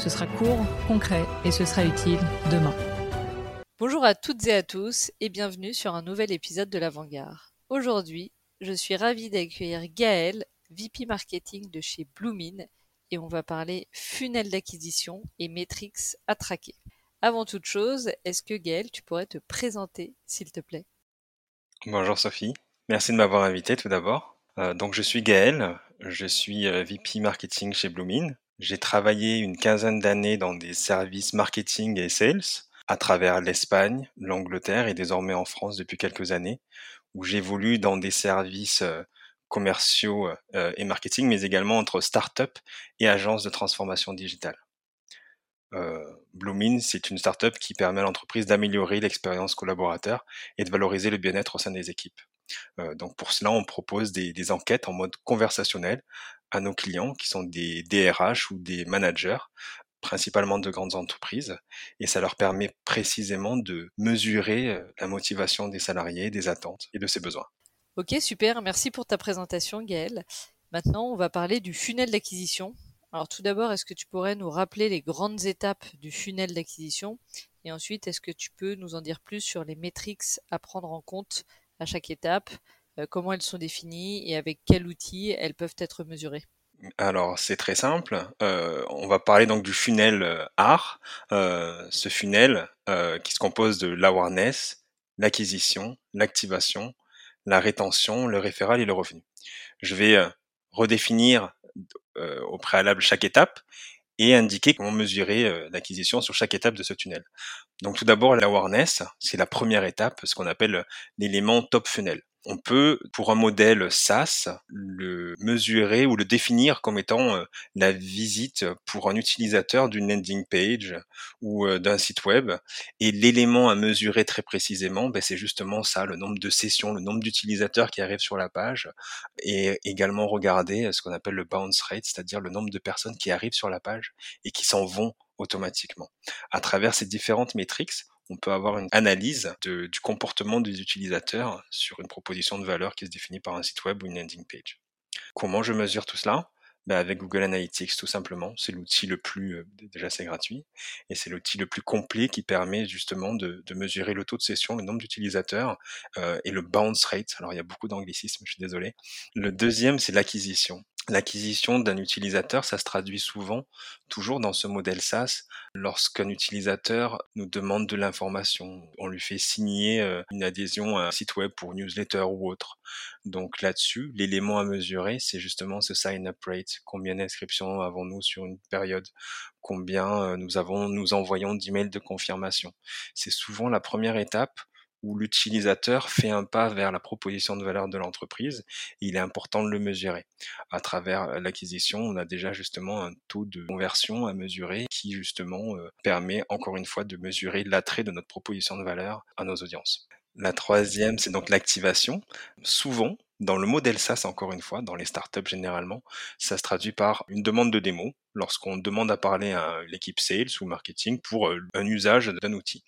Ce sera court, concret et ce sera utile demain. Bonjour à toutes et à tous et bienvenue sur un nouvel épisode de l'Avant-Garde. Aujourd'hui, je suis ravie d'accueillir Gaël, VP Marketing de chez Bloomin et on va parler funnel d'acquisition et métriques à traquer. Avant toute chose, est-ce que Gaël, tu pourrais te présenter, s'il te plaît? Bonjour Sophie, merci de m'avoir invité tout d'abord. Euh, donc je suis Gaël, je suis euh, VP Marketing chez Bloomin. J'ai travaillé une quinzaine d'années dans des services marketing et sales à travers l'Espagne, l'Angleterre et désormais en France depuis quelques années, où j'évolue dans des services euh, commerciaux euh, et marketing, mais également entre start-up et agences de transformation digitale. Euh, Bloomin, c'est une start-up qui permet à l'entreprise d'améliorer l'expérience collaborateur et de valoriser le bien-être au sein des équipes. Donc pour cela, on propose des, enquêtes en mode conversationnel à nos clients qui sont des DRH ou des managers principalement de grandes entreprises, et ça leur permet précisément de mesurer euh, la motivation des salariés, des attentes et de ses besoins. Ok, super, merci pour ta présentation Gaël. Maintenant, on va parler du funnel d'acquisition. Alors tout d'abord, est-ce que tu pourrais nous rappeler les grandes étapes du funnel d'acquisition? Et ensuite, est-ce que tu peux nous en dire plus sur les métriques à prendre en compte à chaque étape, comment elles sont définies et avec quels outils elles peuvent être mesurées alors c'est très simple. Euh, on va parler donc du funnel euh, art. Euh, ce funnel euh, qui se compose de l'awareness, l'acquisition, l'activation, la rétention, le référal et le revenu. Je vais euh, redéfinir euh, au préalable chaque étape et indiquer comment mesurer l'acquisition sur chaque étape de ce tunnel. Donc tout d'abord l'awareness, c'est la première étape, ce qu'on appelle l'élément top funnel. On peut, pour un modèle SaaS, le mesurer ou le définir comme étant euh, la visite pour un utilisateur d'une landing page ou euh, d'un site web. Et l'élément à mesurer très précisément, ben, c'est justement ça, le nombre de sessions, le nombre d'utilisateurs qui arrivent sur la page, et également regarder ce qu'on appelle le bounce rate, c'est-à-dire le nombre de personnes qui arrivent sur la page et qui s'en vont automatiquement. À travers ces différentes métriques, on peut avoir une analyse du comportement des utilisateurs sur une proposition de valeur qui se définit par un site web ou une landing page. Comment je mesure tout cela? Ben avec Google Analytics tout simplement. C'est l'outil le plus, euh, déjà c'est gratuit, et c'est l'outil le plus complet qui permet justement de, mesurer le taux de session, le nombre d'utilisateurs euh, et le bounce rate. Alors il y a beaucoup d'anglicisme, je suis désolé. Le deuxième, c'est l'acquisition. L'acquisition d'un utilisateur, ça se traduit souvent, toujours dans ce modèle SaaS, lorsqu'un utilisateur nous demande de l'information. On lui fait signer euh, une adhésion à un site web pour newsletter ou autre. Donc là-dessus, l'élément à mesurer, c'est justement ce sign-up rate. Combien d'inscriptions avons-nous sur une période? Combien euh, nous avons, nous envoyons d'emails de confirmation? C'est souvent la première étape où l'utilisateur fait un pas vers la proposition de valeur de l'entreprise. Il est important de le mesurer. À travers euh, l'acquisition, on a déjà justement un taux de conversion à mesurer qui justement euh, permet encore une fois de mesurer l'attrait de notre proposition de valeur à nos audiences. La troisième, c'est donc l'activation. Souvent, dans le modèle SaaS, encore une fois, dans les startups généralement, ça se traduit par une demande de démo lorsqu'on demande à parler à l'équipe sales ou marketing pour euh, un usage d'un outil.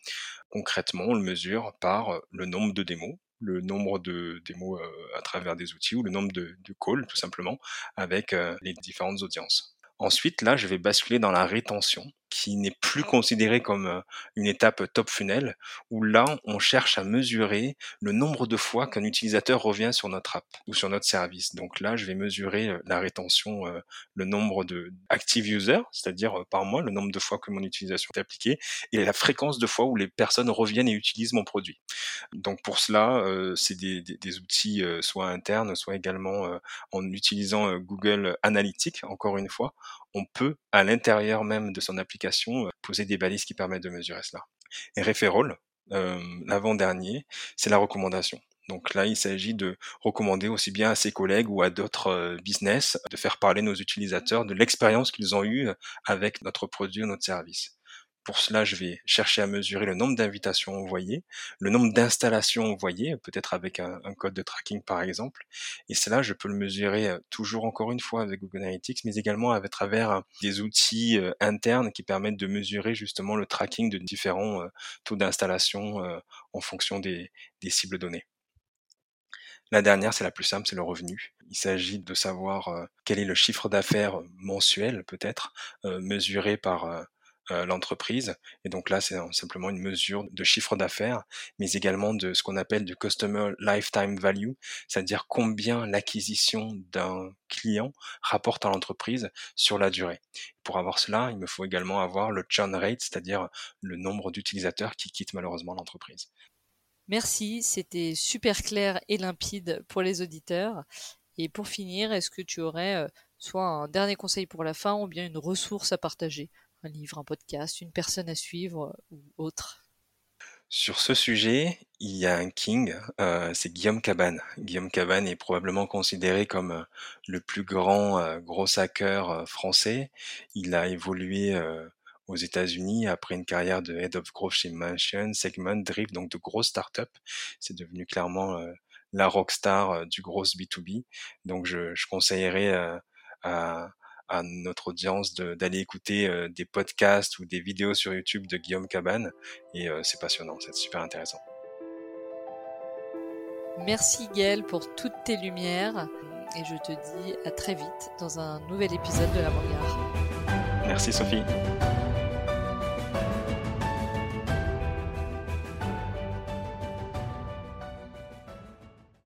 Concrètement, on le mesure par le nombre de démos, le nombre de démos euh, à travers des outils ou le nombre de, de calls tout simplement avec euh, les différentes audiences. Ensuite, là, je vais basculer dans la rétention qui n'est plus considéré comme euh, une étape top funnel, où là, on cherche à mesurer le nombre de fois qu'un utilisateur revient sur notre app ou sur notre service. Donc là, je vais mesurer euh, la rétention, euh, le nombre de active users, c'est-à-dire par mois, le nombre de fois que mon utilisation est appliquée, et la fréquence de fois où les personnes reviennent et utilisent mon produit. Donc pour cela, c'est des, outils soit internes, soit également en utilisant Google Analytics, encore une fois, on peut, à l'intérieur même de son application, euh, poser des balises qui permettent de mesurer cela. Et referral, euh, l'avant-dernier, c'est la recommandation. Donc là, il s'agit de recommander aussi bien à ses collègues ou à d'autres business de faire parler nos utilisateurs de l'expérience qu'ils ont eue avec notre produit ou notre service. Pour cela, je vais chercher à mesurer le nombre d'invitations envoyées, le nombre d'installations envoyées, peut-être avec un, code de tracking par exemple. Et cela, je peux le mesurer euh, toujours encore une fois avec Google Analytics, mais également à travers euh, des outils euh, internes qui permettent de mesurer justement le tracking de différents taux d'installation en fonction des, cibles données. La dernière, c'est la plus simple, c'est le revenu. Il s'agit de savoir quel est le chiffre d'affaires mensuel, peut-être, mesuré par euh, l'entreprise. Et donc là, c'est simplement une mesure de chiffre d'affaires, mais également de ce qu'on appelle du Customer Lifetime Value, c'est-à-dire combien l'acquisition d'un client rapporte à l'entreprise sur la durée. Pour avoir cela, il me faut également avoir le churn rate, c'est-à-dire le nombre d'utilisateurs qui quittent malheureusement l'entreprise. Merci, c'était super clair et limpide pour les auditeurs. Et pour finir, est-ce que tu aurais euh, soit un dernier conseil pour la fin ou bien une ressource à partager? Un livre, un podcast, une personne à suivre euh, ou autre Sur ce sujet, il y a un king, euh, c'est Guillaume Cabane. Guillaume Cabane est probablement considéré comme euh, le plus grand gros hacker français. Il a évolué aux États-Unis après une carrière de head of growth chez Mansion, Segment, Drift, donc de grosses startups. C'est devenu clairement la rockstar du gros B2B. Donc je, je conseillerais à, à notre audience d'aller écouter euh, des podcasts ou des vidéos sur YouTube de Guillaume Cabane. Et euh, c'est passionnant, c'est super intéressant. Merci Gaël pour toutes tes lumières et je te dis à très vite dans un nouvel épisode de La. Merci Sophie.